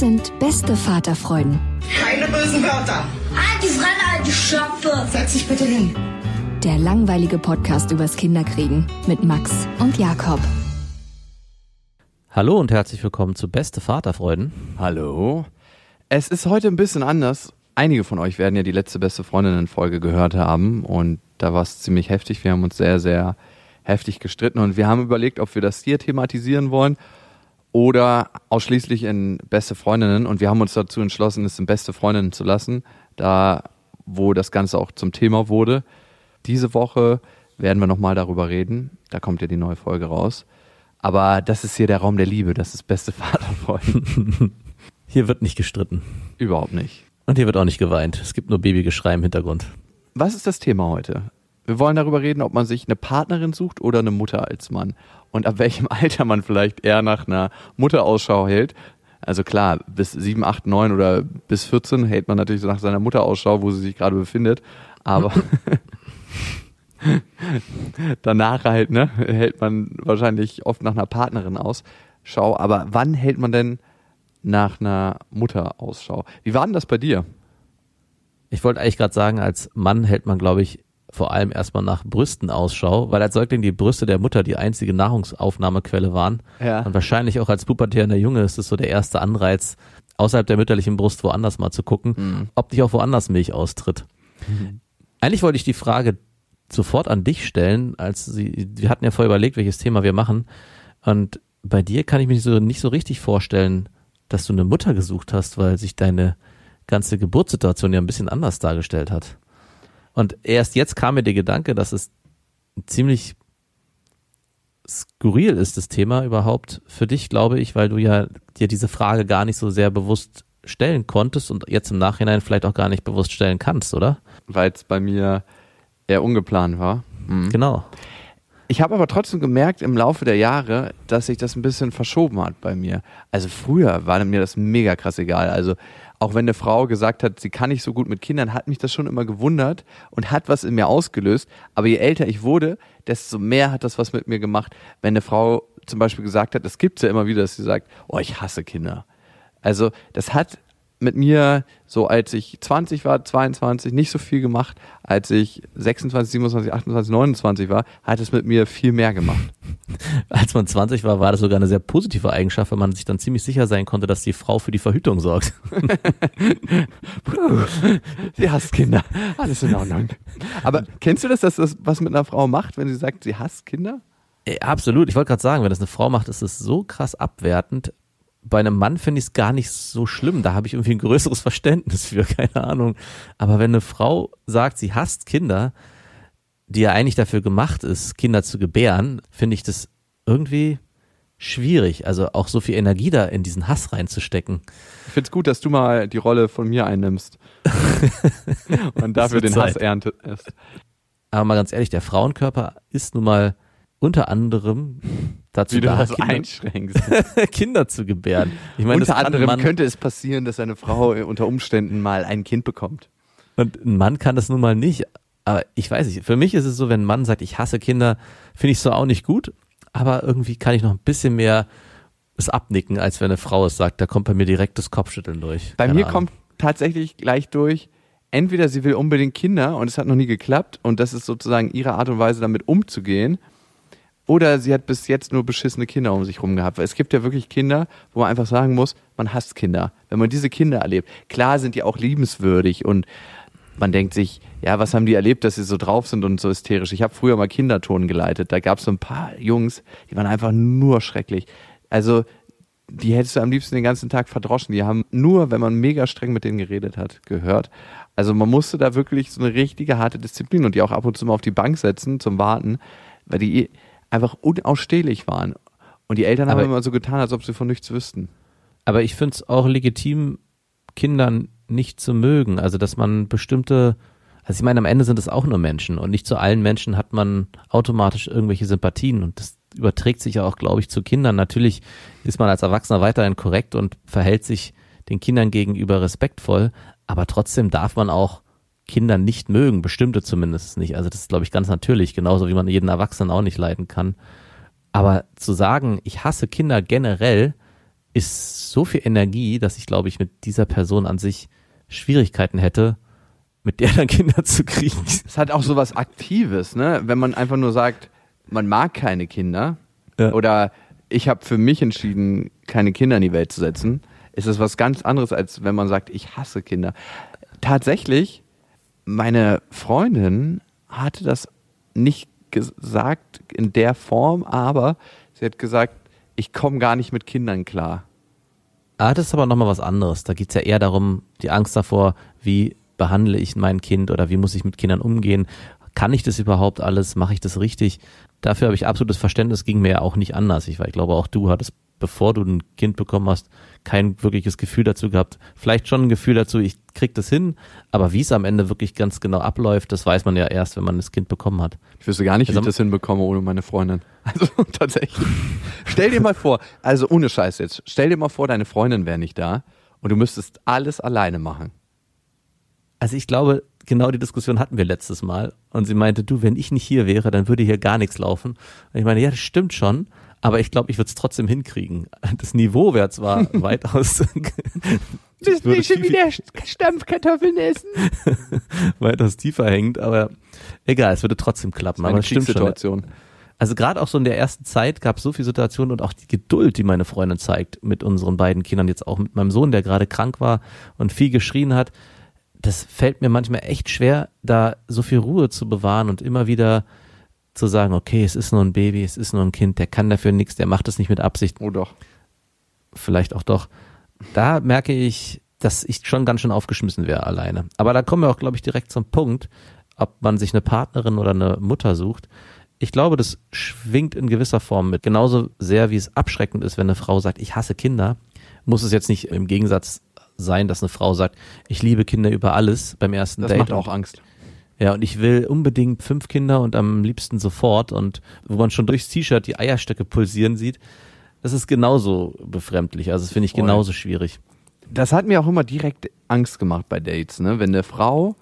Das sind beste Vaterfreuden. Keine bösen Wörter. Die Fremde, alte Schöpfe! Setz dich bitte hin. Der langweilige Podcast übers Kinderkriegen mit Max und Jakob. Hallo und herzlich willkommen zu Beste Vaterfreuden. Hallo. Es ist heute ein bisschen anders. Einige von euch werden ja die letzte beste Freundinnen-Folge gehört haben und da war es ziemlich heftig. Wir haben uns sehr, sehr heftig gestritten und wir haben überlegt, ob wir das hier thematisieren wollen oder ausschließlich in beste Freundinnen und wir haben uns dazu entschlossen, es in beste Freundinnen zu lassen, da wo das Ganze auch zum Thema wurde. Diese Woche werden wir nochmal darüber reden. Da kommt ja die neue Folge raus. Aber das ist hier der Raum der Liebe, das ist beste Vaterfreuden. Hier wird nicht gestritten. Überhaupt nicht. Und hier wird auch nicht geweint. Es gibt nur Babygeschrei im Hintergrund. Was ist das Thema heute? Wir wollen darüber reden, ob man sich eine Partnerin sucht oder eine Mutter als Mann. Und ab welchem Alter man vielleicht eher nach einer Mutter Ausschau hält. Also klar, bis 7, 8, 9 oder bis 14 hält man natürlich so nach seiner Mutter Ausschau, wo sie sich gerade befindet. Aber danach halt, ne, hält man wahrscheinlich oft nach einer Partnerin Ausschau. Aber wann hält man denn nach einer Mutter Ausschau? Wie war denn das bei dir? Ich wollte eigentlich gerade sagen, als Mann hält man, glaube ich, vor allem erstmal nach Brüsten Ausschau, weil als Säugling die Brüste der Mutter die einzige Nahrungsaufnahmequelle waren. Ja. Und wahrscheinlich auch als pubertierender Junge ist es so der erste Anreiz, außerhalb der mütterlichen Brust woanders mal zu gucken, Mhm. ob nicht auch woanders Milch austritt. Eigentlich wollte ich die Frage sofort an dich stellen, als sie, wir hatten ja vorher überlegt, welches Thema wir machen. Und bei dir kann ich mir so, nicht so richtig vorstellen, dass du eine Mutter gesucht hast, weil sich deine ganze Geburtssituation ja ein bisschen anders dargestellt hat. Und erst jetzt kam mir der Gedanke, dass es ziemlich skurril ist, das Thema überhaupt für dich, glaube ich, weil du ja dir diese Frage gar nicht so sehr bewusst stellen konntest und jetzt im Nachhinein vielleicht auch gar nicht bewusst stellen kannst, oder? weil es bei mir eher ungeplant war. Mhm. Genau. Ich habe aber trotzdem gemerkt im Laufe der Jahre, dass sich das ein bisschen verschoben hat bei mir. Also früher war mir das mega krass egal. Also auch wenn eine Frau gesagt hat, sie kann nicht so gut mit Kindern, hat mich das schon immer gewundert und hat was in mir ausgelöst. Aber je älter ich wurde, desto mehr hat das was mit mir gemacht. Wenn eine Frau zum Beispiel gesagt hat, es gibt ja immer wieder, dass sie sagt, oh, ich hasse Kinder. Also das hat mit mir so, als ich 20 war, 22, nicht so viel gemacht. Als ich 26, 27, 28, 29 war, hat es mit mir viel mehr gemacht. Als man 20 war, war das sogar eine sehr positive Eigenschaft, weil man sich dann ziemlich sicher sein konnte, dass die Frau für die Verhütung sorgt. Sie hasst Kinder. Alles in Ordnung. Aber kennst du das, dass das was mit einer Frau macht, wenn sie sagt, sie hasst Kinder? Ey, absolut. Ich wollte gerade sagen, wenn das eine Frau macht, ist es so krass abwertend. Bei einem Mann finde ich es gar nicht so schlimm. Da habe ich irgendwie ein größeres Verständnis für, keine Ahnung. Aber wenn eine Frau sagt, sie hasst Kinder, die ja eigentlich dafür gemacht ist, Kinder zu gebären, finde ich das irgendwie schwierig. Also auch so viel Energie da in diesen Hass reinzustecken. Ich find's gut, dass du mal die Rolle von mir einnimmst. Und dafür den Hass Zeit. erntest. Aber mal ganz ehrlich, der Frauenkörper ist nun mal unter anderem dazu Wie du da, das Kinder, einschränkst. Kinder zu gebären. Ich meine, unter anderem Mann, könnte es passieren, dass eine Frau unter Umständen mal ein Kind bekommt. Und ein Mann kann das nun mal nicht. Aber ich weiß nicht, für mich ist es so, wenn ein Mann sagt, ich hasse Kinder, finde ich so auch nicht gut. Aber irgendwie kann ich noch ein bisschen mehr es abnicken, als wenn eine Frau es sagt. Da kommt bei mir direkt das Kopfschütteln durch. Bei Keine mir Ahnung. kommt tatsächlich gleich durch, entweder sie will unbedingt Kinder und es hat noch nie geklappt und das ist sozusagen ihre Art und Weise, damit umzugehen. Oder sie hat bis jetzt nur beschissene Kinder um sich rum gehabt. Weil es gibt ja wirklich Kinder, wo man einfach sagen muss, man hasst Kinder. Wenn man diese Kinder erlebt, klar sind die auch liebenswürdig und man denkt sich, ja, was haben die erlebt, dass sie so drauf sind und so hysterisch. Ich habe früher mal Kinderton geleitet. Da gab es so ein paar Jungs, die waren einfach nur schrecklich. Also die hättest du am liebsten den ganzen Tag verdroschen. Die haben nur, wenn man mega streng mit denen geredet hat, gehört. Also man musste da wirklich so eine richtige harte Disziplin und die auch ab und zu mal auf die Bank setzen zum Warten, weil die einfach unausstehlich waren. Und die Eltern Aber- haben immer so getan, als ob sie von nichts wüssten. Aber ich finde es auch legitim, Kindern nicht zu mögen. Also, dass man bestimmte, also ich meine, am Ende sind es auch nur Menschen und nicht zu allen Menschen hat man automatisch irgendwelche Sympathien und das überträgt sich ja auch, glaube ich, zu Kindern. Natürlich ist man als Erwachsener weiterhin korrekt und verhält sich den Kindern gegenüber respektvoll, aber trotzdem darf man auch Kinder nicht mögen, bestimmte zumindest nicht. Also das ist, glaube ich, ganz natürlich, genauso wie man jeden Erwachsenen auch nicht leiden kann. Aber zu sagen, ich hasse Kinder generell, ist so viel Energie, dass ich, glaube ich, mit dieser Person an sich Schwierigkeiten hätte, mit der dann Kinder zu kriegen. Es hat auch so was Aktives, ne? Wenn man einfach nur sagt, man mag keine Kinder Ja. oder ich habe für mich entschieden, keine Kinder in die Welt zu setzen, ist es was ganz anderes, als wenn man sagt, ich hasse Kinder. Tatsächlich, meine Freundin hatte das nicht gesagt in der Form, aber sie hat gesagt, ich komme gar nicht mit Kindern klar. Ah, das ist aber nochmal was anderes. Da geht's ja eher darum, die Angst davor, wie behandle ich mein Kind oder wie muss ich mit Kindern umgehen? Kann ich das überhaupt alles? Mache ich das richtig? Dafür habe ich absolutes Verständnis, ging mir ja auch nicht anders. Ich, weil ich glaube, auch du hattest, bevor du ein Kind bekommen hast, kein wirkliches Gefühl dazu gehabt. Vielleicht schon ein Gefühl dazu, ich krieg das hin, aber wie es am Ende wirklich ganz genau abläuft, das weiß man ja erst, wenn man das Kind bekommen hat. Ich wüsste gar nicht, wie Also- ich das hinbekomme ohne meine Freundin. Also tatsächlich. stell dir mal vor, also ohne Scheiß jetzt, stell dir mal vor, deine Freundin wäre nicht da und du müsstest alles alleine machen. Also ich glaube, genau die Diskussion hatten wir letztes Mal. Und sie meinte, du, wenn ich nicht hier wäre, dann würde hier gar nichts laufen. Und ich meine, ja, das stimmt schon, aber ich glaube, ich würde es trotzdem hinkriegen. Das Niveau wäre zwar weitaus, Das würde viel- Stampfkartoffeln essen. weitaus tiefer hängt, aber egal, es würde trotzdem klappen. Aber Eine es stimmt schon. Kriegssituation. Also gerade auch so in der ersten Zeit gab es so viele Situationen und auch die Geduld, die meine Freundin zeigt mit unseren beiden Kindern, jetzt auch mit meinem Sohn, der gerade krank war und viel geschrien hat. Das fällt mir manchmal echt schwer, da so viel Ruhe zu bewahren und immer wieder zu sagen, okay, es ist nur ein Baby, es ist nur ein Kind, der kann dafür nichts, der macht es nicht mit Absicht, Oh doch. vielleicht auch doch. Da merke ich, dass ich schon ganz schön aufgeschmissen wäre alleine. Aber da kommen wir auch, glaube ich, direkt zum Punkt, ob man sich eine Partnerin oder eine Mutter sucht. Ich glaube, das schwingt in gewisser Form mit. Genauso sehr, wie es abschreckend ist, wenn eine Frau sagt, ich hasse Kinder, muss es jetzt nicht im Gegensatz sein, dass eine Frau sagt, ich liebe Kinder über alles beim ersten Das Date. macht und auch Angst. Ja, und ich will unbedingt fünf Kinder und am liebsten sofort und wo man schon durchs T-Shirt die Eierstöcke pulsieren sieht, das ist genauso befremdlich. Also das finde ich genauso schwierig. Das hat mir auch immer direkt Angst gemacht bei Dates, ne? Wenn eine Frau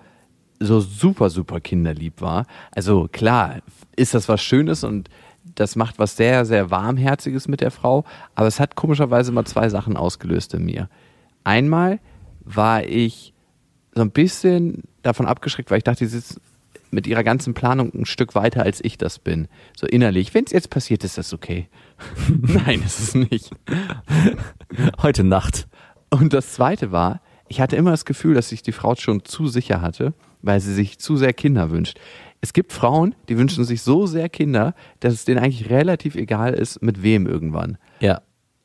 so super, super kinderlieb war. Also klar, ist das was Schönes und das macht was sehr, sehr Warmherziges mit der Frau, aber es hat komischerweise mal zwei Sachen ausgelöst in mir. Einmal war ich so ein bisschen davon abgeschreckt, weil ich dachte, sie sitzt mit ihrer ganzen Planung ein Stück weiter, als ich das bin. So innerlich. Wenn es jetzt passiert, ist das okay. Nein, ist es nicht. Heute Nacht. Und das zweite war, ich hatte immer das Gefühl, dass sich die Frau schon zu sicher hatte, weil sie sich zu sehr Kinder wünscht. Es gibt Frauen, die wünschen sich so sehr Kinder, dass es denen eigentlich relativ egal ist, mit wem irgendwann. Ja.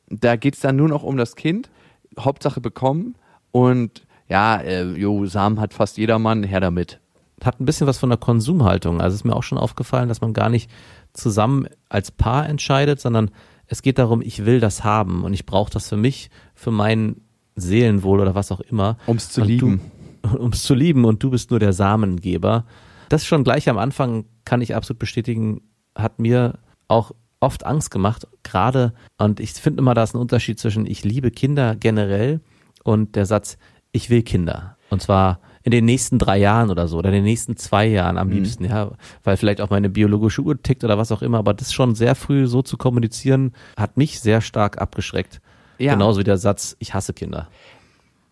Da geht's dann nur noch um das Kind, Hauptsache bekommen und ja, äh, jo, Samen hat fast jedermann, her damit. Hat ein bisschen was von der Konsumhaltung. Also ist mir auch schon aufgefallen, dass man gar nicht zusammen als Paar entscheidet, sondern es geht darum, ich will das haben und ich brauche das für mich, für mein Seelenwohl oder was auch immer. Um's zu Und lieben. Ums zu lieben und du bist nur der Samengeber. Das schon gleich am Anfang kann ich absolut bestätigen, hat mir auch oft Angst gemacht, gerade, und ich finde immer, da ist ein Unterschied zwischen ich liebe Kinder generell und der Satz, ich will Kinder. Und zwar in den nächsten drei Jahren oder so, oder in den nächsten zwei Jahren am liebsten, ja, weil vielleicht auch meine biologische Uhr tickt oder was auch immer, aber das schon sehr früh so zu kommunizieren, hat mich sehr stark abgeschreckt. Ja. Genauso wie der Satz, ich hasse Kinder.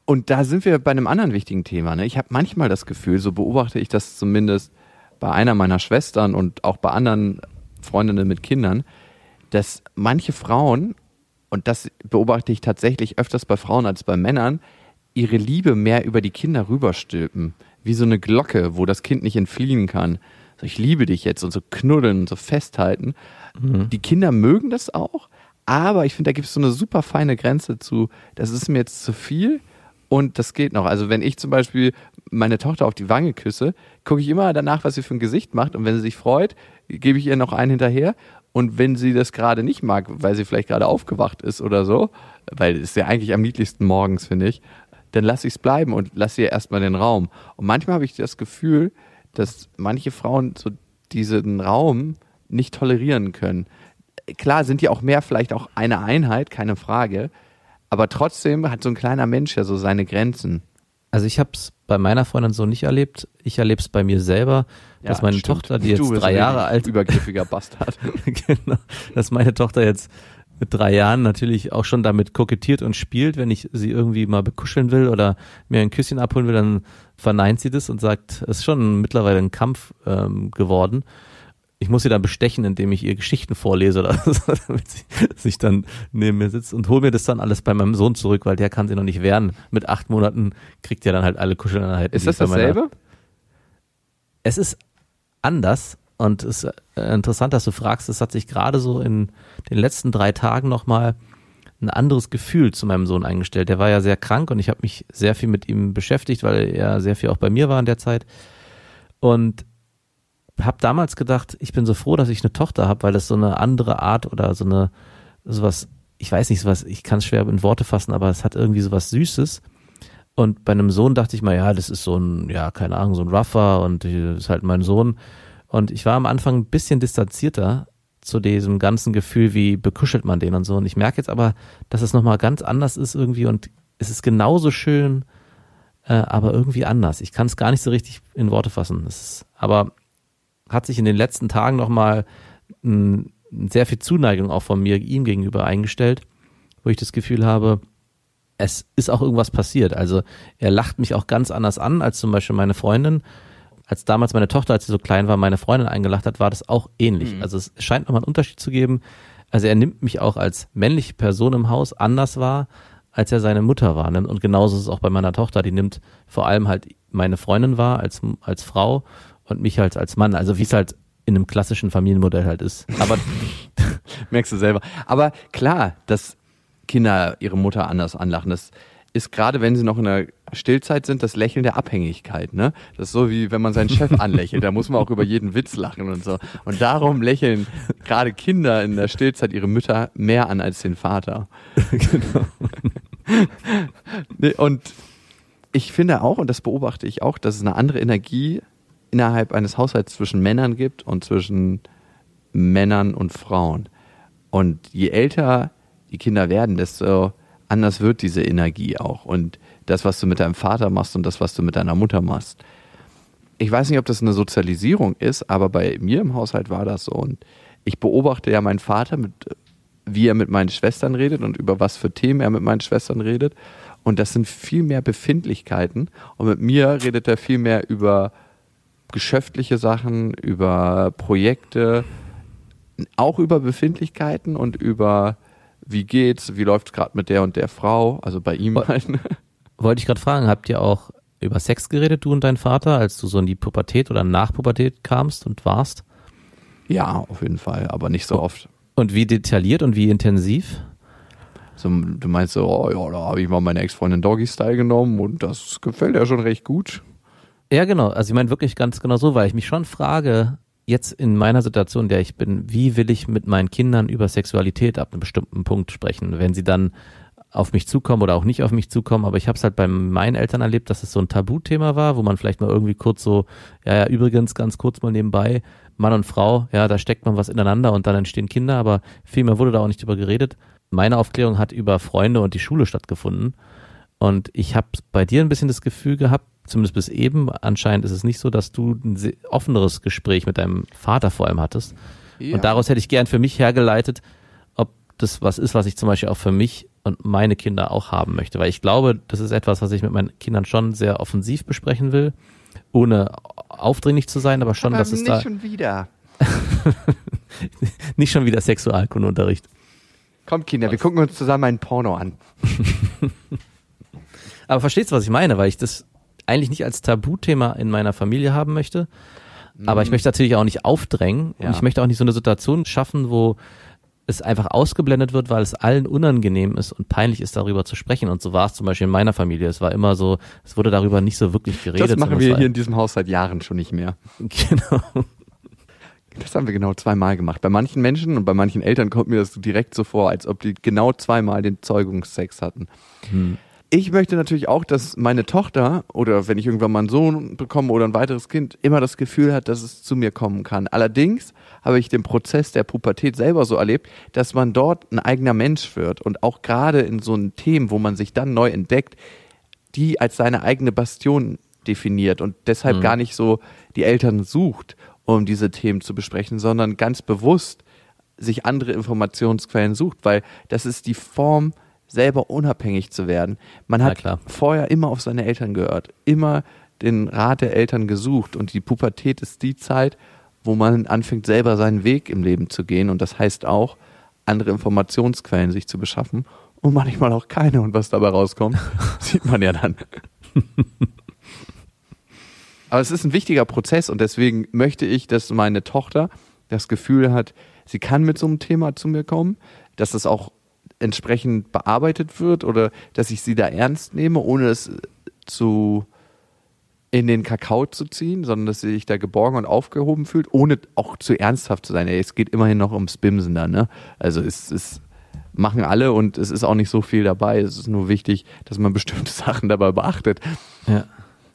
Und da sind wir bei einem anderen wichtigen Thema. Ne? Ich habe manchmal das Gefühl, so beobachte ich das zumindest bei einer meiner Schwestern und auch bei anderen Freundinnen mit Kindern, dass manche Frauen, und das beobachte ich tatsächlich öfters bei Frauen als bei Männern, ihre Liebe mehr über die Kinder rüberstülpen. Wie so eine Glocke, wo das Kind nicht entfliehen kann. So, ich liebe dich jetzt und so knuddeln und so festhalten. Die Kinder mögen das auch, aber ich finde, da gibt es so eine super feine Grenze zu, das ist mir jetzt zu viel und das geht noch. Also wenn ich zum Beispiel meine Tochter auf die Wange küsse, gucke ich immer danach, was sie für ein Gesicht macht und wenn sie sich freut, gebe ich ihr noch einen hinterher und wenn sie das gerade nicht mag, weil sie vielleicht gerade aufgewacht ist oder so, weil es ist ja eigentlich am niedlichsten morgens, finde ich, dann lasse ich es bleiben und lasse ihr erstmal den Raum. Und manchmal habe ich das Gefühl, dass manche Frauen so diesen Raum nicht tolerieren können. Klar sind die auch mehr vielleicht auch eine Einheit, keine Frage, aber trotzdem hat so ein kleiner Mensch ja so seine Grenzen. Also ich habe es bei meiner Freundin so nicht erlebt. Ich erlebe es bei mir selber, dass Ja, meine stimmt. Tochter, die jetzt Du bist drei Jahre alt übergriffiger Bastard. genau, dass meine Tochter jetzt mit drei Jahren natürlich auch schon damit kokettiert und spielt, wenn ich sie irgendwie mal bekuscheln will oder mir ein Küsschen abholen will, dann verneint sie das und sagt, es ist schon mittlerweile ein Kampf ähm, geworden. Ich muss sie dann bestechen, indem ich ihr Geschichten vorlese oder so, damit sie sich dann neben mir sitzt und hol mir das dann alles bei meinem Sohn zurück, weil der kann sie noch nicht wehren. Mit acht Monaten kriegt er dann halt alle Kuscheleinheiten. Ist das dasselbe? es ist anders und es ist äh, interessant, dass du fragst. Es hat sich gerade so in den letzten drei Tagen nochmal ein anderes Gefühl zu meinem Sohn eingestellt. Der war ja sehr krank und ich habe mich sehr viel mit ihm beschäftigt, weil er sehr viel auch bei mir war in der Zeit. Und habe damals gedacht, ich bin so froh, dass ich eine Tochter habe, weil das so eine andere Art oder so eine sowas, ich weiß nicht, sowas, ich kann es schwer in Worte fassen, aber es hat irgendwie sowas Süßes. Und bei einem Sohn dachte ich mal, ja, das ist so ein, ja, keine Ahnung, so ein Rougher und das ist halt mein Sohn. Und ich war am Anfang ein bisschen distanzierter zu diesem ganzen Gefühl, wie bekuschelt man den und so. Und ich merke jetzt aber, dass es nochmal ganz anders ist irgendwie und es ist genauso schön, äh, aber irgendwie anders. Ich kann es gar nicht so richtig in Worte fassen. Ist, aber hat sich in den letzten Tagen nochmal sehr viel Zuneigung auch von mir ihm gegenüber eingestellt, wo ich das Gefühl habe, es ist auch irgendwas passiert. Also er lacht mich auch ganz anders an als zum Beispiel meine Freundin. Als damals meine Tochter, als sie so klein war, meine Freundin eingelacht hat, war das auch ähnlich. Also es scheint nochmal einen Unterschied zu geben. Also er nimmt mich auch als männliche Person im Haus anders wahr, als er seine Mutter war. Und genauso ist es auch bei meiner Tochter. Die nimmt vor allem halt meine Freundin wahr als, als Frau und mich halt als Mann. Also wie es halt in einem klassischen Familienmodell halt ist. Aber Merkst du selber. Aber klar, dass Kinder ihre Mutter anders anlachen, das ist gerade, wenn sie noch in der Stillzeit sind, das Lächeln der Abhängigkeit. Ne? Das ist so wie wenn man seinen Chef anlächelt, da muss man auch über jeden Witz lachen und so. Und darum lächeln gerade Kinder in der Stillzeit ihre Mütter mehr an als den Vater. Nee, Und ich finde auch, und das beobachte ich auch, dass es eine andere Energie innerhalb eines Haushalts zwischen Männern gibt und zwischen Männern und Frauen. Und je älter die Kinder werden, desto anders wird diese Energie auch. Und das, was du mit deinem Vater machst und das, was du mit deiner Mutter machst. Ich weiß nicht, ob das eine Sozialisierung ist, aber bei mir im Haushalt war das so. Und ich beobachte ja meinen Vater, mit, wie er mit meinen Schwestern redet und über was für Themen er mit meinen Schwestern redet. Und das sind viel mehr Befindlichkeiten. Und mit mir redet er viel mehr über geschäftliche Sachen, über Projekte, auch über Befindlichkeiten und über wie geht's, wie läuft's gerade mit der und der Frau, also bei ihm halt. wollte ich gerade fragen, habt ihr auch über Sex geredet, du und dein Vater, als du so in die Pubertät oder nach Pubertät kamst und warst? Ja, auf jeden Fall, aber nicht so oft. Und wie detailliert und wie intensiv? So, du meinst so, oh ja, da habe ich mal meine Ex-Freundin Doggy Style genommen und das gefällt ja schon recht gut. Ja, genau. Also ich meine wirklich ganz genau so, weil ich mich schon frage, jetzt in meiner Situation, in der ich bin, wie will ich mit meinen Kindern über Sexualität ab einem bestimmten Punkt sprechen, wenn sie dann auf mich zukommen oder auch nicht auf mich zukommen, aber ich habe es halt bei meinen Eltern erlebt, dass es so ein Tabuthema war, wo man vielleicht mal irgendwie kurz so, ja, ja, übrigens ganz kurz mal nebenbei, Mann und Frau, ja, da steckt man was ineinander und dann entstehen Kinder, aber viel mehr wurde da auch nicht drüber geredet. Meine Aufklärung hat über Freunde und die Schule stattgefunden und ich habe bei dir ein bisschen das Gefühl gehabt, zumindest bis eben, anscheinend ist es nicht so, dass du ein offeneres Gespräch mit deinem Vater vor allem hattest. Ja. Und daraus hätte ich gern für mich hergeleitet, ob das was ist, was ich zum Beispiel auch für mich und meine Kinder auch haben möchte. Weil ich glaube, das ist etwas, was ich mit meinen Kindern schon sehr offensiv besprechen will, ohne aufdringlich zu sein, aber schon, dass es da. schon wieder. Nicht schon wieder Sexualkundeunterricht. Kommt, Kinder, wir gucken uns zusammen ein Porno an. Aber verstehst du, was ich meine? Weil ich das eigentlich nicht als Tabuthema in meiner Familie haben möchte. Aber ich möchte natürlich auch nicht aufdrängen Ja. und ich möchte auch nicht so eine Situation schaffen, wo es einfach ausgeblendet wird, weil es allen unangenehm ist und peinlich ist, darüber zu sprechen. Und so war es zum Beispiel in meiner Familie. Es war immer so, es wurde darüber nicht so wirklich geredet. Das machen wir hier in diesem Haus seit Jahren schon nicht mehr. Genau. Das haben wir genau zweimal gemacht. Bei manchen Menschen und bei manchen Eltern kommt mir das direkt so vor, als ob die genau zweimal den Zeugungssex hatten. Ich möchte natürlich auch, dass meine Tochter oder wenn ich irgendwann mal einen Sohn bekomme oder ein weiteres Kind, immer das Gefühl hat, dass es zu mir kommen kann. Allerdings habe ich den Prozess der Pubertät selber so erlebt, dass man dort ein eigener Mensch wird und auch gerade in so einen Themen, wo man sich dann neu entdeckt, die als seine eigene Bastion definiert und deshalb gar nicht so die Eltern sucht, um diese Themen zu besprechen, sondern ganz bewusst sich andere Informationsquellen sucht, weil das ist die Form, selber unabhängig zu werden. Man hat vorher immer auf seine Eltern gehört, immer den Rat der Eltern gesucht und die Pubertät ist die Zeit, wo man anfängt, selber seinen Weg im Leben zu gehen und das heißt auch, andere Informationsquellen sich zu beschaffen und manchmal auch keine und was dabei rauskommt, sieht man ja dann. Aber es ist ein wichtiger Prozess und deswegen möchte ich, dass meine Tochter das Gefühl hat, sie kann mit so einem Thema zu mir kommen, dass das auch entsprechend bearbeitet wird oder dass ich sie da ernst nehme, ohne es zu in den Kakao zu ziehen, sondern dass sie sich da geborgen und aufgehoben fühlt, ohne auch zu ernsthaft zu sein. Ey, es geht immerhin noch ums Bimsen dann, ne? Also es ist machen alle und es ist auch nicht so viel dabei. Es ist nur wichtig, dass man bestimmte Sachen dabei beachtet. Ja.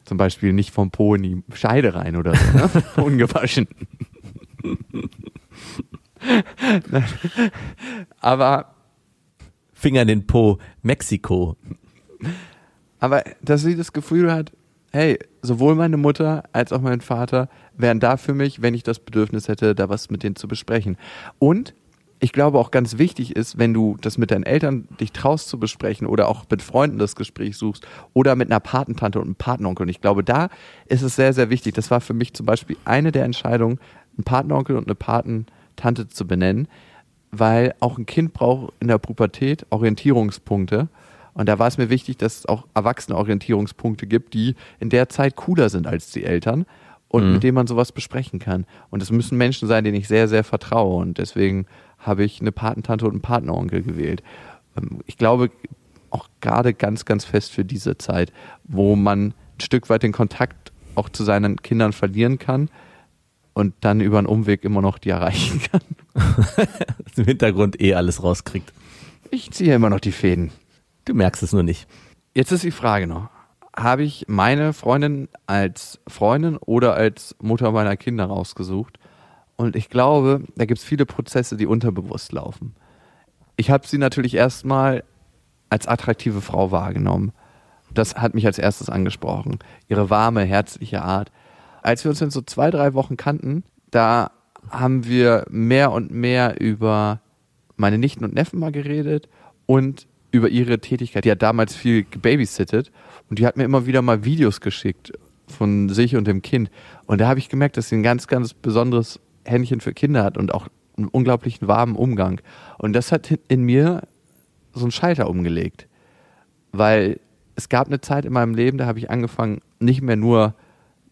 Zum Beispiel nicht vom Po in die Scheide rein oder so, ne? Ungewaschen. Aber, Finger in den Po, Mexiko. aber, dass sie das Gefühl hat, hey, sowohl meine Mutter als auch mein Vater wären da für mich, wenn ich das Bedürfnis hätte, da was mit denen zu besprechen. Und ich glaube auch ganz wichtig ist, wenn du das mit deinen Eltern dich traust zu besprechen oder auch mit Freunden das Gespräch suchst oder mit einer Patentante und einem Patenonkel. Und ich glaube, da ist es sehr, sehr wichtig. Das war für mich zum Beispiel eine der Entscheidungen, einen Patenonkel und eine Patentante zu benennen, weil auch ein Kind braucht in der Pubertät Orientierungspunkte. Und da war es mir wichtig, dass es auch erwachsene Orientierungspunkte gibt, die in der Zeit cooler sind als die Eltern und mit denen man sowas besprechen kann. Und es müssen Menschen sein, denen ich sehr, sehr vertraue. Und deswegen habe ich eine Patentante und einen Patenonkel gewählt. Ähm, Ich glaube auch gerade ganz, ganz fest für diese Zeit, wo man ein Stück weit den Kontakt auch zu seinen Kindern verlieren kann und dann über einen Umweg immer noch die erreichen kann. Im Hintergrund eh alles rauskriegt. Ich ziehe immer noch die Fäden. Du merkst es nur nicht. Jetzt ist die Frage noch. Habe ich meine Freundin als Freundin oder als Mutter meiner Kinder rausgesucht? Und ich glaube, da gibt es viele Prozesse, die unterbewusst laufen. Ich habe sie natürlich erstmal als attraktive Frau wahrgenommen. Das hat mich als erstes angesprochen. Ihre warme, herzliche Art. Als wir uns dann so zwei, drei Wochen kannten, da haben wir mehr und mehr über meine Nichten und Neffen mal geredet und über ihre Tätigkeit. Die hat damals viel gebabysittet und die hat mir immer wieder mal Videos geschickt von sich und dem Kind. Und da habe ich gemerkt, dass sie ein ganz, ganz besonderes Händchen für Kinder hat und auch einen unglaublichen warmen Umgang. Und das hat in mir so einen Schalter umgelegt. Weil es gab eine Zeit in meinem Leben, da habe ich angefangen, nicht mehr nur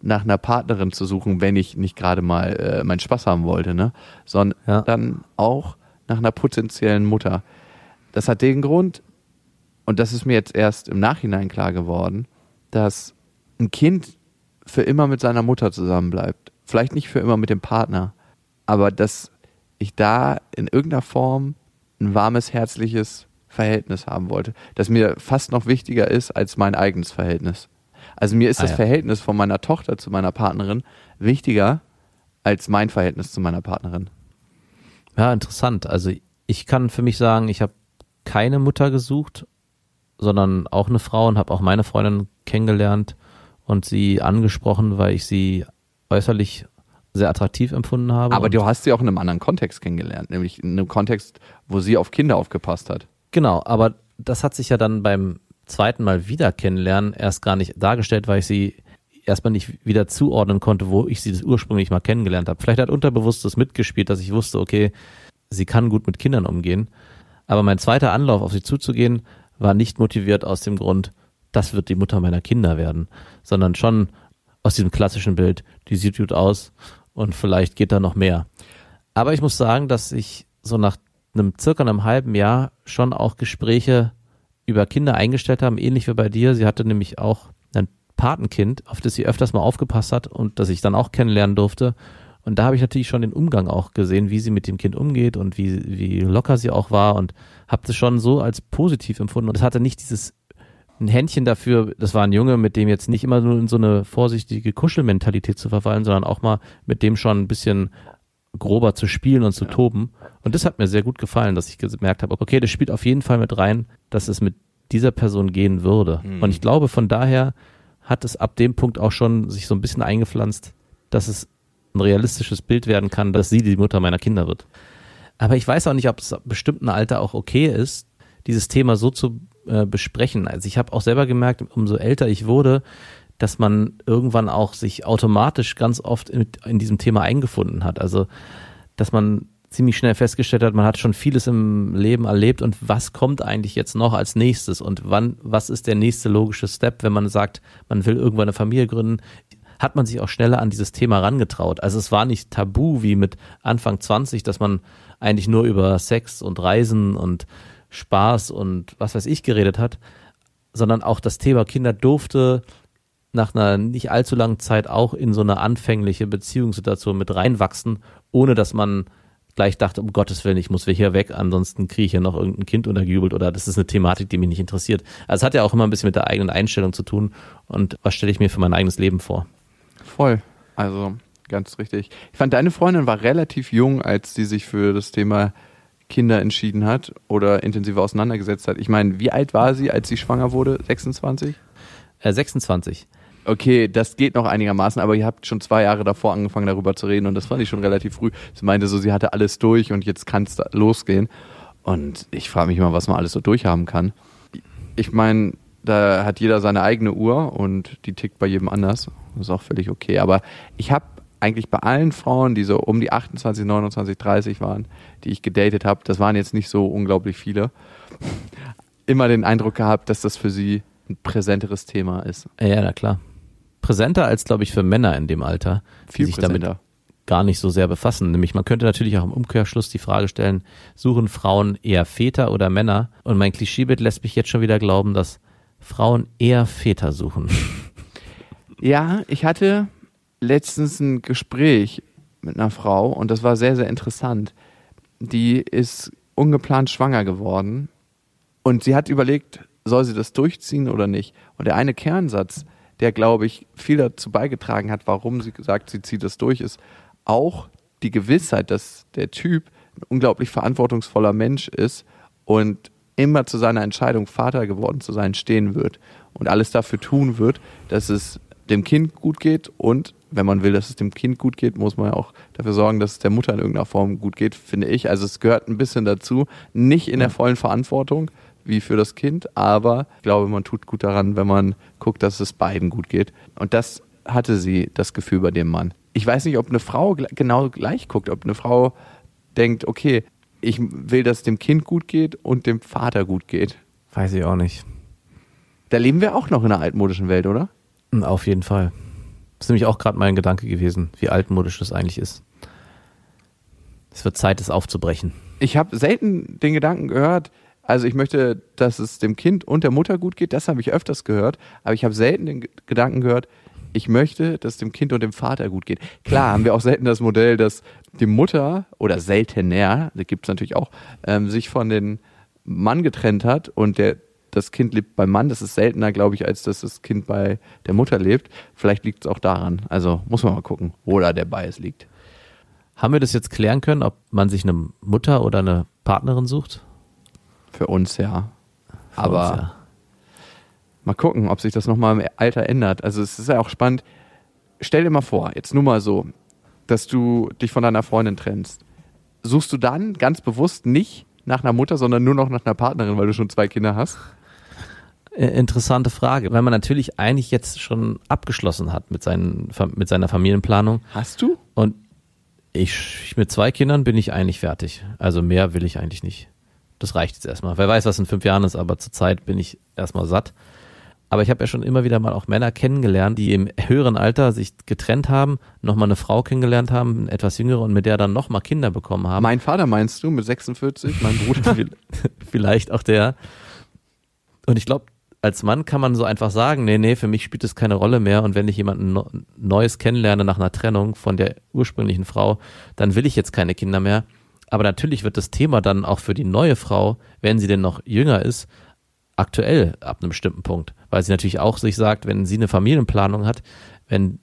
nach einer Partnerin zu suchen, wenn ich nicht gerade mal äh, meinen Spaß haben wollte, ne? sondern Ja. dann auch nach einer potenziellen Mutter. Das hat den Grund, und das ist mir jetzt erst im Nachhinein klar geworden, dass ein Kind für immer mit seiner Mutter zusammenbleibt. Vielleicht nicht für immer mit dem Partner, aber dass ich da in irgendeiner Form ein warmes, herzliches Verhältnis haben wollte, das mir fast noch wichtiger ist als mein eigenes Verhältnis. Also mir ist Ah, das ja. Verhältnis von meiner Tochter zu meiner Partnerin wichtiger als mein Verhältnis zu meiner Partnerin. Ja, interessant. Also ich kann für mich sagen, ich habe keine Mutter gesucht, sondern auch eine Frau und habe auch meine Freundin kennengelernt und sie angesprochen, weil ich sie äußerlich sehr attraktiv empfunden habe. Aber du hast sie auch in einem anderen Kontext kennengelernt, nämlich in einem Kontext, wo sie auf Kinder aufgepasst hat. Genau, aber das hat sich ja dann beim zweiten Mal wieder kennenlernen erst gar nicht dargestellt, weil ich sie erstmal nicht wieder zuordnen konnte, wo ich sie das ursprünglich mal kennengelernt habe. Vielleicht hat Unterbewusstes mitgespielt, dass ich wusste, okay, sie kann gut mit Kindern umgehen. Aber mein zweiter Anlauf, auf sie zuzugehen, war nicht motiviert aus dem Grund, das wird die Mutter meiner Kinder werden, sondern schon aus diesem klassischen Bild, die sieht gut aus und vielleicht geht da noch mehr. Aber ich muss sagen, dass ich so nach einem circa einem halben Jahr schon auch Gespräche über Kinder eingestellt haben, ähnlich wie bei dir. Sie hatte nämlich auch ein Patenkind, auf das sie öfters mal aufgepasst hat und das ich dann auch kennenlernen durfte. Und da habe ich natürlich schon den Umgang auch gesehen, wie sie mit dem Kind umgeht und wie, wie locker sie auch war und habe das schon so als positiv empfunden. Und es hatte nicht dieses ein Händchen dafür, das war ein Junge, mit dem jetzt nicht immer nur in so eine vorsichtige Kuschelmentalität zu verfallen, sondern auch mal mit dem schon ein bisschen grober zu spielen und zu ja. toben. Und das hat mir sehr gut gefallen, dass ich gemerkt habe, okay, das spielt auf jeden Fall mit rein, dass es mit dieser Person gehen würde. Mhm. Und ich glaube, von daher hat es ab dem Punkt auch schon sich so ein bisschen eingepflanzt, dass es ein realistisches Bild werden kann, dass sie die Mutter meiner Kinder wird. Aber ich weiß auch nicht, ob es ab bestimmten Alter auch okay ist, dieses Thema so zu äh, besprechen. Also ich habe auch selber gemerkt, umso älter ich wurde, dass man irgendwann auch sich automatisch ganz oft in, in diesem Thema eingefunden hat. Also dass man ziemlich schnell festgestellt hat, man hat schon vieles im Leben erlebt und was kommt eigentlich jetzt noch als nächstes und wann, was ist der nächste logische Step, wenn man sagt, man will irgendwann eine Familie gründen, hat man sich auch schneller an dieses Thema rangetraut. Also es war nicht tabu wie mit Anfang 20, dass man eigentlich nur über Sex und Reisen und Spaß und was weiß ich geredet hat, sondern auch das Thema Kinder durfte nach einer nicht allzu langen Zeit auch in so eine anfängliche Beziehungssituation mit reinwachsen, ohne dass man gleich dachte, um Gottes Willen, ich muss wir hier weg, ansonsten kriege ich ja noch irgendein Kind untergejubelt oder das ist eine Thematik, die mich nicht interessiert. Also es hat ja auch immer ein bisschen mit der eigenen Einstellung zu tun und was stelle ich mir für mein eigenes Leben vor. Voll. Also ganz richtig. Ich fand, deine Freundin war relativ jung, als sie sich für das Thema Kinder entschieden hat oder intensiver auseinandergesetzt hat. Ich meine, wie alt war sie, als sie schwanger wurde? 26? Äh, 26. Okay, das geht noch einigermaßen, aber ihr habt schon zwei Jahre davor angefangen, darüber zu reden und das fand ich schon relativ früh. Sie meinte so, sie hatte alles durch und jetzt kann es losgehen. Und ich frage mich immer, was man alles so durchhaben kann. Ich meine, da hat jeder seine eigene Uhr und die tickt bei jedem anders. Das ist auch völlig okay. Aber ich habe eigentlich bei allen Frauen, die so um die 28, 29, 30 waren, die ich gedatet habe, das waren jetzt nicht so unglaublich viele, immer den Eindruck gehabt, dass das für sie ein präsenteres Thema ist. Ja, na klar. Präsenter als, glaube ich, für Männer in dem Alter, die Viel sich präsenter. damit gar nicht so sehr befassen. Nämlich man könnte natürlich auch im Umkehrschluss die Frage stellen, suchen Frauen eher Väter oder Männer? Und mein Klischeebild lässt mich jetzt schon wieder glauben, dass Frauen eher Väter suchen. Ja, ich hatte letztens ein Gespräch mit einer Frau und das war sehr, sehr interessant. Die ist ungeplant schwanger geworden und sie hat überlegt, soll sie das durchziehen oder nicht. Und der eine Kernsatz, der, glaube ich, viel dazu beigetragen hat, warum sie gesagt, sie zieht das durch, ist auch die Gewissheit, dass der Typ ein unglaublich verantwortungsvoller Mensch ist und immer zu seiner Entscheidung, Vater geworden zu sein, stehen wird und alles dafür tun wird, dass es dem Kind gut geht und wenn man will, dass es dem Kind gut geht, muss man ja auch dafür sorgen, dass es der Mutter in irgendeiner Form gut geht, finde ich. Also es gehört ein bisschen dazu, nicht in der vollen Verantwortung wie für das Kind, aber ich glaube, man tut gut daran, wenn man guckt, dass es beiden gut geht. Und das hatte sie, das Gefühl bei dem Mann. Ich weiß nicht, ob eine Frau genau gleich guckt, ob eine Frau denkt, okay, ich will, dass es dem Kind gut geht und dem Vater gut geht. Weiß ich auch nicht. Da leben wir auch noch in einer altmodischen Welt, oder? Auf jeden Fall. Das ist nämlich auch gerade mein Gedanke gewesen, wie altmodisch das eigentlich ist. Es wird Zeit, es aufzubrechen. Ich habe selten den Gedanken gehört, also ich möchte, dass es dem Kind und der Mutter gut geht, das habe ich öfters gehört, aber ich habe selten den Gedanken gehört, ich möchte, dass es dem Kind und dem Vater gut geht. Klar haben wir auch selten das Modell, dass die Mutter oder seltener, da gibt es natürlich auch, ähm, sich von dem Mann getrennt hat und der das Kind lebt beim Mann. Das ist seltener, glaube ich, als dass das Kind bei der Mutter lebt. Vielleicht liegt es auch daran. Also muss man mal gucken, wo da der Bias liegt. Haben wir das jetzt klären können, ob man sich eine Mutter oder eine Partnerin sucht? Für uns ja. Für Aber uns, ja. mal gucken, ob sich das nochmal im Alter ändert. Also es ist ja auch spannend. Stell dir mal vor, jetzt nur mal so, dass du dich von deiner Freundin trennst. Suchst du dann ganz bewusst nicht nach einer Mutter, sondern nur noch nach einer Partnerin, weil du schon zwei Kinder hast? äh, interessante Frage, weil man natürlich eigentlich jetzt schon abgeschlossen hat mit, seinen, mit seiner Familienplanung. Hast du? Und ich, mit zwei Kindern bin ich eigentlich fertig. Also mehr will ich eigentlich nicht. Das reicht jetzt erstmal. Wer weiß, was in fünf Jahren ist, aber zurzeit bin ich erstmal satt. Aber ich habe ja schon immer wieder mal auch Männer kennengelernt, die im höheren Alter sich getrennt haben, nochmal eine Frau kennengelernt haben, eine etwas jüngere und mit der dann nochmal Kinder bekommen haben. Mein Vater meinst du mit 46, mein Bruder? Vielleicht auch der. Und ich glaube, als Mann kann man so einfach sagen, nee, nee, für mich spielt es keine Rolle mehr. Und wenn ich jemanden Neues kennenlerne nach einer Trennung von der ursprünglichen Frau, dann will ich jetzt keine Kinder mehr. Aber natürlich wird das Thema dann auch für die neue Frau, wenn sie denn noch jünger ist, aktuell ab einem bestimmten Punkt. Weil sie natürlich auch sich sagt, wenn sie eine Familienplanung hat, wenn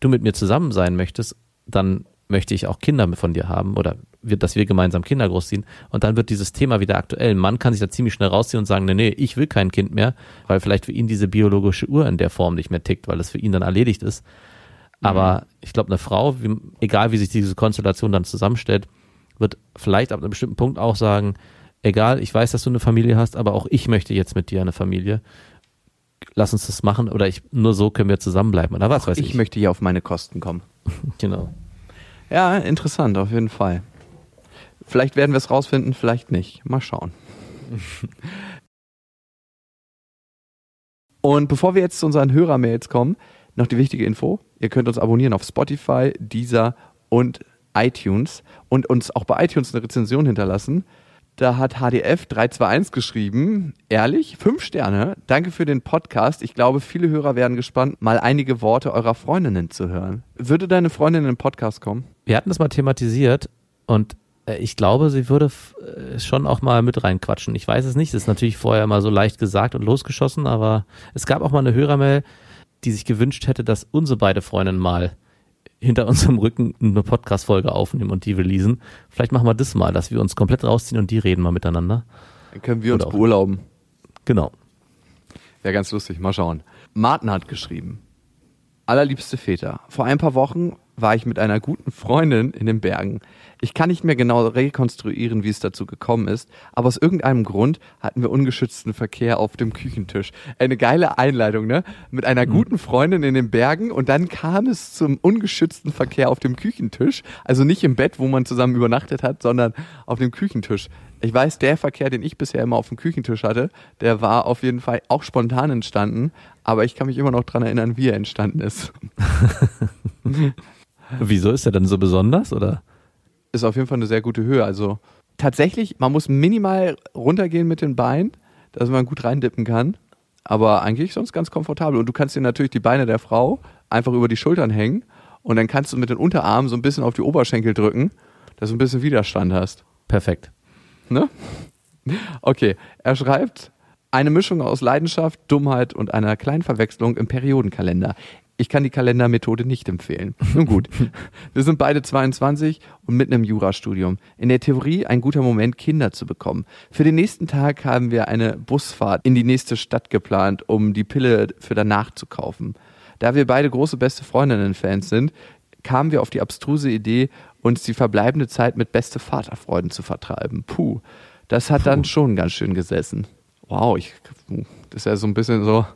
du mit mir zusammen sein möchtest, dann möchte ich auch Kinder von dir haben oder wird, dass wir gemeinsam Kinder großziehen. Und dann wird dieses Thema wieder aktuell. Ein Mann kann sich da ziemlich schnell rausziehen und sagen, nee, nee, ich will kein Kind mehr, weil vielleicht für ihn diese biologische Uhr in der Form nicht mehr tickt, weil es für ihn dann erledigt ist. Aber mhm. ich glaube, eine Frau, wie, egal wie sich diese Konstellation dann zusammenstellt, wird vielleicht ab einem bestimmten Punkt auch sagen, egal, ich weiß, dass du eine Familie hast, aber auch ich möchte jetzt mit dir eine Familie. Lass uns das machen oder ich, nur so können wir zusammenbleiben oder was auch weiß ich. Ich möchte hier auf meine Kosten kommen. genau. Ja, interessant, auf jeden Fall. Vielleicht werden wir es rausfinden, vielleicht nicht. Mal schauen. Und bevor wir jetzt zu unseren Hörermails kommen, noch die wichtige Info. Ihr könnt uns abonnieren auf Spotify, Deezer und iTunes und uns auch bei iTunes eine Rezension hinterlassen. Da hat HDF 321 geschrieben, ehrlich, fünf Sterne, danke für den Podcast. Ich glaube, viele Hörer werden gespannt, mal einige Worte eurer Freundinnen zu hören. Würde deine Freundin in den Podcast kommen? Wir hatten das mal thematisiert und äh, ich glaube, sie würde äh, schon auch mal mit reinquatschen. Ich weiß es nicht. Das ist natürlich vorher mal so leicht gesagt und losgeschossen, aber es gab auch mal eine Hörermail, die sich gewünscht hätte, dass unsere beide Freundinnen mal hinter unserem Rücken eine Podcast-Folge aufnehmen und die releasen. Vielleicht machen wir das mal, dass wir uns komplett rausziehen und die reden mal miteinander. Dann können wir uns beurlauben. Genau. Wäre ganz lustig, mal schauen. Martin hat geschrieben. Allerliebste Väter, vor ein paar Wochen war ich mit einer guten Freundin in den Bergen. Ich kann nicht mehr genau rekonstruieren, wie es dazu gekommen ist, aber aus irgendeinem Grund hatten wir ungeschützten Verkehr auf dem Küchentisch. Eine geile Einleitung, ne? Mit einer mhm. guten Freundin in den Bergen und dann kam es zum ungeschützten Verkehr auf dem Küchentisch. Also nicht im Bett, wo man zusammen übernachtet hat, sondern auf dem Küchentisch. Ich weiß, der Verkehr, den ich bisher immer auf dem Küchentisch hatte, der war auf jeden Fall auch spontan entstanden, aber ich kann mich immer noch dran erinnern, wie er entstanden ist. Wieso ist er denn so besonders, oder? ist auf jeden Fall eine sehr gute Höhe. Also tatsächlich, man muss minimal runtergehen mit den Beinen, dass man gut reindippen kann. Aber eigentlich sonst ganz komfortabel. Und du kannst dir natürlich die Beine der Frau einfach über die Schultern hängen und dann kannst du mit den Unterarmen so ein bisschen auf die Oberschenkel drücken, dass du ein bisschen Widerstand hast. Perfekt. Ne? Okay, er schreibt, eine Mischung aus Leidenschaft, Dummheit und einer kleinen Verwechslung im Periodenkalender. Ich kann die Kalendermethode nicht empfehlen. Nun gut, wir sind beide 22 und mitten im Jurastudium. In der Theorie ein guter Moment, Kinder zu bekommen. Für den nächsten Tag haben wir eine Busfahrt in die nächste Stadt geplant, um die Pille für danach zu kaufen. Da wir beide große beste Freundinnen-Fans sind, kamen wir auf die abstruse Idee, uns die verbleibende Zeit mit beste Vaterfreuden zu vertreiben. Puh, das hat Puh. dann schon ganz schön gesessen. Wow, ich, das ist ja so ein bisschen so,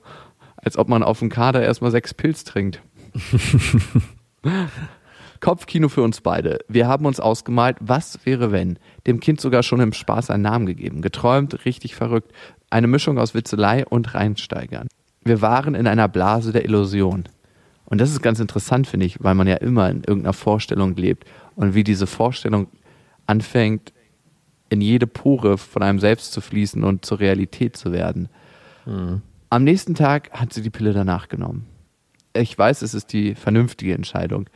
als ob man auf dem Kader erstmal sechs Pilz trinkt. Kopfkino für uns beide. Wir haben uns ausgemalt, was wäre wenn? Dem Kind sogar schon im Spaß einen Namen gegeben. Geträumt, richtig verrückt. Eine Mischung aus Witzelei und Reinsteigern. Wir waren in einer Blase der Illusion. Und das ist ganz interessant, finde ich, weil man ja immer in irgendeiner Vorstellung lebt und wie diese Vorstellung anfängt, in jede Pore von einem selbst zu fließen und zur Realität zu werden. Mhm. Am nächsten Tag hat sie die Pille danach genommen. Ich weiß, es ist die vernünftige Entscheidung.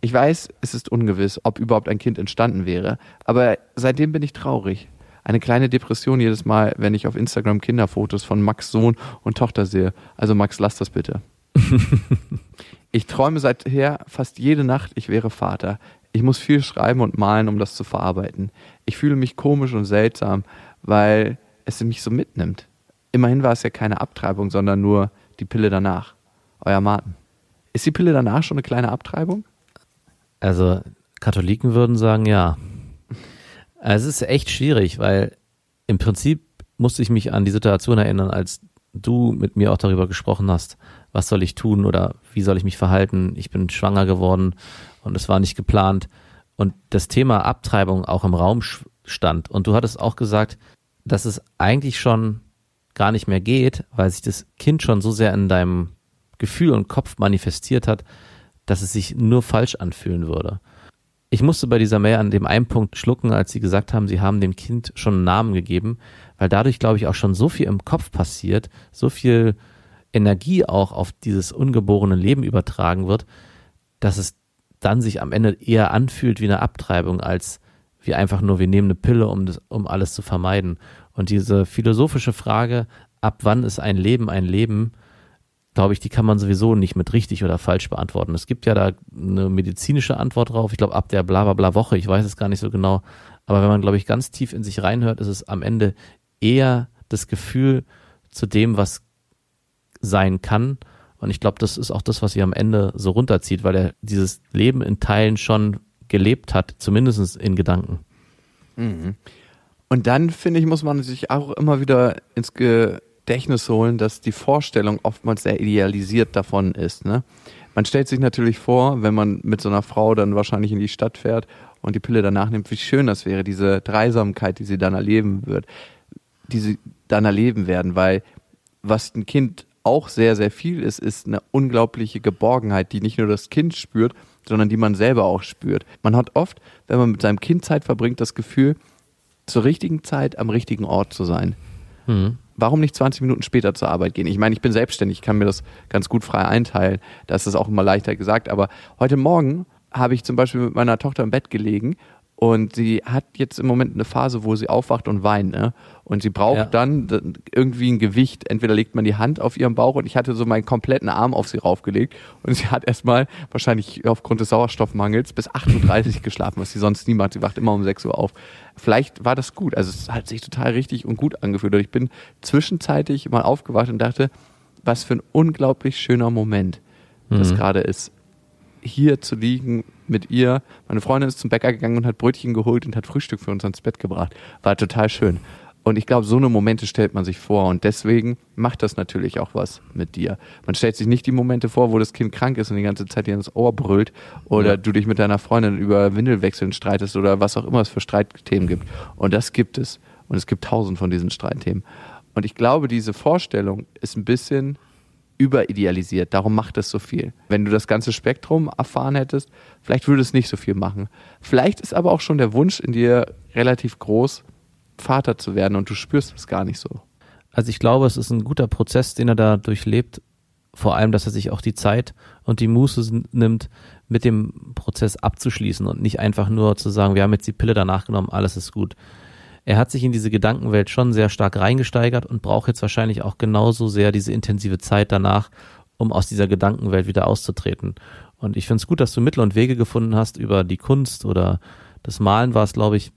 Ich weiß, es ist ungewiss, ob überhaupt ein Kind entstanden wäre, aber seitdem bin ich traurig. Eine kleine Depression jedes Mal, wenn ich auf Instagram Kinderfotos von Max Sohn und Tochter sehe. Also Max, lass das bitte. ich träume seither fast jede Nacht, ich wäre Vater. Ich muss viel schreiben und malen, um das zu verarbeiten. Ich fühle mich komisch und seltsam, weil es mich so mitnimmt. Immerhin war es ja keine Abtreibung, sondern nur die Pille danach. Euer Martin. Ist die Pille danach schon eine kleine Abtreibung? Also, Katholiken würden sagen, ja. Also, es ist echt schwierig, weil im Prinzip musste ich mich an die Situation erinnern, als du mit mir auch darüber gesprochen hast, was soll ich tun oder wie soll ich mich verhalten. Ich bin schwanger geworden und es war nicht geplant. Und das Thema Abtreibung auch im Raum stand. Und du hattest auch gesagt, dass es eigentlich schon gar nicht mehr geht, weil sich das Kind schon so sehr in deinem Gefühl und Kopf manifestiert hat, dass es sich nur falsch anfühlen würde. Ich musste bei dieser Mail an dem einen Punkt schlucken, als sie gesagt haben, sie haben dem Kind schon einen Namen gegeben, weil dadurch, glaube ich, auch schon so viel im Kopf passiert, so viel Energie auch auf dieses ungeborene Leben übertragen wird, dass es dann sich am Ende eher anfühlt wie eine Abtreibung, als wie einfach nur, wir nehmen eine Pille, um, das, um alles zu vermeiden. Und diese philosophische Frage, ab wann ist ein Leben ein Leben, glaube ich, die kann man sowieso nicht mit richtig oder falsch beantworten. Es gibt ja da eine medizinische Antwort drauf. Ich glaube, ab der bla bla bla Woche, ich weiß es gar nicht so genau. Aber wenn man, glaube ich, ganz tief in sich reinhört, ist es am Ende eher das Gefühl zu dem, was sein kann. Und ich glaube, das ist auch das, was sie am Ende so runterzieht, weil er dieses Leben in Teilen schon gelebt hat, zumindest in Gedanken. Mhm. Und dann, finde ich, muss man sich auch immer wieder ins Gedächtnis holen, dass die Vorstellung oftmals sehr idealisiert davon ist. Ne? Man stellt sich natürlich vor, wenn man mit so einer Frau dann wahrscheinlich in die Stadt fährt und die Pille danach nimmt, wie schön das wäre, diese Dreisamkeit, die sie dann erleben wird, die sie dann erleben werden, weil was ein Kind auch sehr, sehr viel ist, ist eine unglaubliche Geborgenheit, die nicht nur das Kind spürt, sondern die man selber auch spürt. Man hat oft, wenn man mit seinem Kind Zeit verbringt, das Gefühl, zur richtigen Zeit am richtigen Ort zu sein. Mhm. Warum nicht 20 Minuten später zur Arbeit gehen? Ich meine, ich bin selbstständig, ich kann mir das ganz gut frei einteilen. Da ist auch immer leichter gesagt. Aber heute Morgen habe ich zum Beispiel mit meiner Tochter im Bett gelegen und sie hat jetzt im Moment eine Phase, wo sie aufwacht und weint. Ne? Und sie braucht ja. dann irgendwie ein Gewicht. Entweder legt man die Hand auf ihren Bauch und ich hatte so meinen kompletten Arm auf sie raufgelegt. Und sie hat erstmal, wahrscheinlich aufgrund des Sauerstoffmangels, bis 8.30 Uhr geschlafen, was sie sonst nie macht. Sie wacht immer um 6 Uhr auf. Vielleicht war das gut. Also es hat sich total richtig und gut angefühlt. Und ich bin zwischenzeitlich mal aufgewacht und dachte, was für ein unglaublich schöner Moment das mhm. gerade ist hier zu liegen mit ihr. Meine Freundin ist zum Bäcker gegangen und hat Brötchen geholt und hat Frühstück für uns ans Bett gebracht. War total schön. Und ich glaube, so eine Momente stellt man sich vor und deswegen macht das natürlich auch was mit dir. Man stellt sich nicht die Momente vor, wo das Kind krank ist und die ganze Zeit dir ins Ohr brüllt oder ja. du dich mit deiner Freundin über Windelwechseln streitest oder was auch immer es für Streitthemen gibt. Und das gibt es. Und es gibt tausend von diesen Streitthemen. Und ich glaube, diese Vorstellung ist ein bisschen überidealisiert. Darum macht es so viel. Wenn du das ganze Spektrum erfahren hättest, vielleicht würde es nicht so viel machen. Vielleicht ist aber auch schon der Wunsch in dir relativ groß, Vater zu werden und du spürst es gar nicht so. Also ich glaube, es ist ein guter Prozess, den er da durchlebt. Vor allem, dass er sich auch die Zeit und die Muße nimmt, mit dem Prozess abzuschließen und nicht einfach nur zu sagen, wir haben jetzt die Pille danach genommen, alles ist gut er hat sich in diese Gedankenwelt schon sehr stark reingesteigert und braucht jetzt wahrscheinlich auch genauso sehr diese intensive Zeit danach, um aus dieser Gedankenwelt wieder auszutreten. Und ich finde es gut, dass du Mittel und Wege gefunden hast, über die Kunst oder das Malen war es, glaube ich,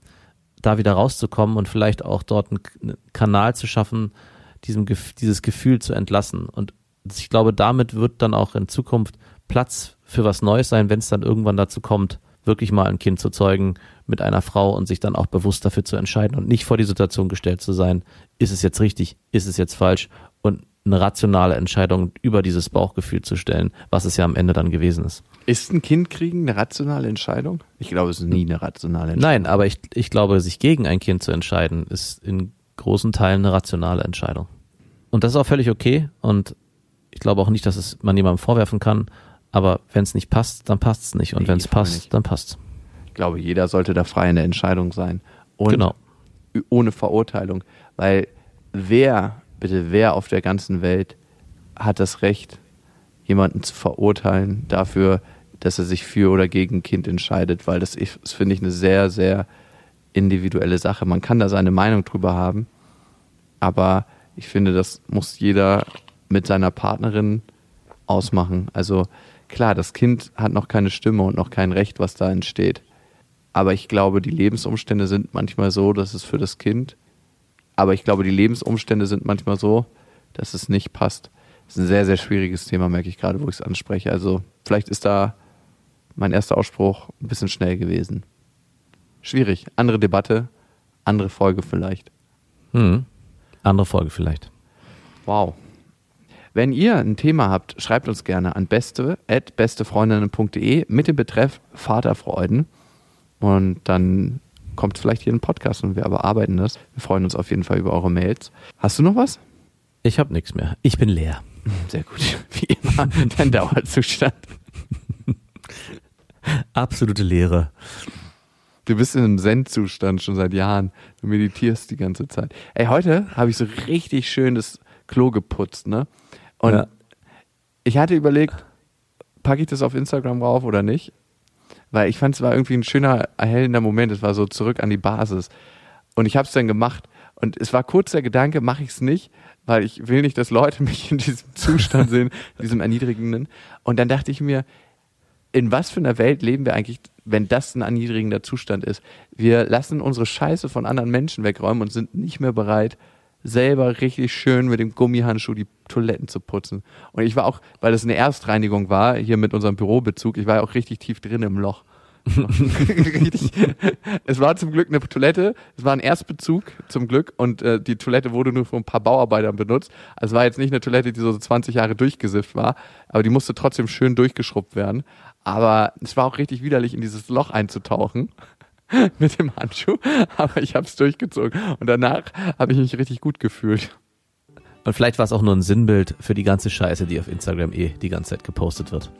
da wieder rauszukommen und vielleicht auch dort einen Kanal zu schaffen, diesem, dieses Gefühl zu entlassen. Und ich glaube, damit wird dann auch in Zukunft Platz für was Neues sein, wenn es dann irgendwann dazu kommt, wirklich mal ein Kind zu zeugen mit einer Frau und sich dann auch bewusst dafür zu entscheiden und nicht vor die Situation gestellt zu sein, ist es jetzt richtig, ist es jetzt falsch und eine rationale Entscheidung über dieses Bauchgefühl zu stellen, was es ja am Ende dann gewesen ist. Ist ein Kind kriegen eine rationale Entscheidung? Ich glaube, es ist nie eine rationale Entscheidung. Nein, aber ich, ich glaube, sich gegen ein Kind zu entscheiden, ist in großen Teilen eine rationale Entscheidung. Und das ist auch völlig okay und ich glaube auch nicht, dass es man jemandem vorwerfen kann, aber wenn es nicht passt, dann passt es nicht. Und nee, wenn es passt, nicht. dann passt Ich glaube, jeder sollte da frei in der Entscheidung sein. Und genau. ohne Verurteilung. Weil wer, bitte wer auf der ganzen Welt hat das Recht, jemanden zu verurteilen dafür, dass er sich für oder gegen ein Kind entscheidet, weil das ist, finde ich, eine sehr, sehr individuelle Sache. Man kann da seine Meinung drüber haben, aber ich finde, das muss jeder mit seiner Partnerin ausmachen. Also klar, das Kind hat noch keine Stimme und noch kein Recht, was da entsteht. Aber ich glaube, die Lebensumstände sind manchmal so, dass es für das Kind, aber ich glaube, die Lebensumstände sind manchmal so, dass es nicht passt. Das ist ein sehr, sehr schwieriges Thema, merke ich gerade, wo ich es anspreche. Also vielleicht ist da mein erster Ausspruch ein bisschen schnell gewesen. Schwierig. Andere Debatte, andere Folge vielleicht. Hm. Andere Folge vielleicht. Wow. Wenn ihr ein Thema habt, schreibt uns gerne an beste at bestefreundinnen.de mit dem Betreff Vaterfreuden. Und dann kommt vielleicht hier ein Podcast und wir bearbeiten das. Wir freuen uns auf jeden Fall über eure Mails. Hast du noch was? Ich habe nichts mehr. Ich bin leer. Sehr gut. Wie immer, dein Dauerzustand. Absolute Leere. Du bist in einem Zen-Zustand schon seit Jahren. Du meditierst die ganze Zeit. Ey, heute habe ich so richtig schön das Klo geputzt, ne? Und Ja. ich hatte überlegt, packe ich das auf Instagram rauf oder nicht? Weil ich fand, es war irgendwie ein schöner, erhellender Moment. Es war so zurück an die Basis. Und ich habe es dann gemacht. Und es war kurz der Gedanke, mache ich es nicht, weil ich will nicht, dass Leute mich in diesem Zustand sehen, diesem erniedrigenden. Und dann dachte ich mir, in was für einer Welt leben wir eigentlich, wenn das ein erniedrigender Zustand ist? Wir lassen unsere Scheiße von anderen Menschen wegräumen und sind nicht mehr bereit, selber richtig schön mit dem Gummihandschuh die Toiletten zu putzen. Und ich war auch, weil das eine Erstreinigung war, hier mit unserem Bürobezug, ich war auch richtig tief drin im Loch. Es war zum Glück eine Toilette, es war ein Erstbezug zum Glück und äh, die Toilette wurde nur von ein paar Bauarbeitern benutzt. Also es war jetzt nicht eine Toilette, die so 20 Jahre durchgesifft war, aber die musste trotzdem schön durchgeschrubbt werden. Aber es war auch richtig widerlich, in dieses Loch einzutauchen mit dem Handschuh, aber ich habe es durchgezogen und danach habe ich mich richtig gut gefühlt. Und vielleicht war es auch nur ein Sinnbild für die ganze Scheiße, die auf Instagram eh die ganze Zeit gepostet wird.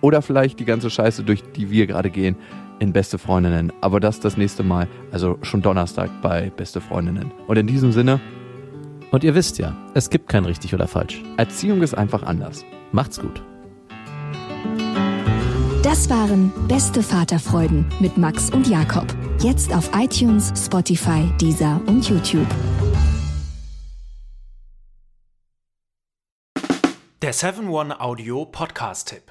Oder vielleicht die ganze Scheiße, durch die wir gerade gehen, in Beste Freundinnen. Aber das das nächste Mal, also schon Donnerstag bei Beste Freundinnen. Und in diesem Sinne, Und ihr wisst ja, es gibt kein richtig oder falsch. Erziehung ist einfach anders. Macht's gut. Das waren Beste Vaterfreuden mit Max und Jakob. Jetzt auf iTunes, Spotify, Deezer und YouTube. Der 7-One Audio Podcast-Tipp.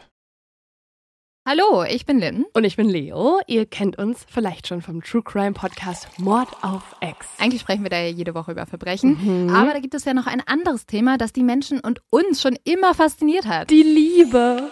Hallo, ich bin Lynn. Und ich bin Leo. Ihr kennt uns vielleicht schon vom True Crime Podcast Mord auf Ex. Eigentlich sprechen wir da ja jede Woche über Verbrechen. Aber da gibt es ja noch ein anderes Thema, das die Menschen und uns schon immer fasziniert hat. Die Liebe.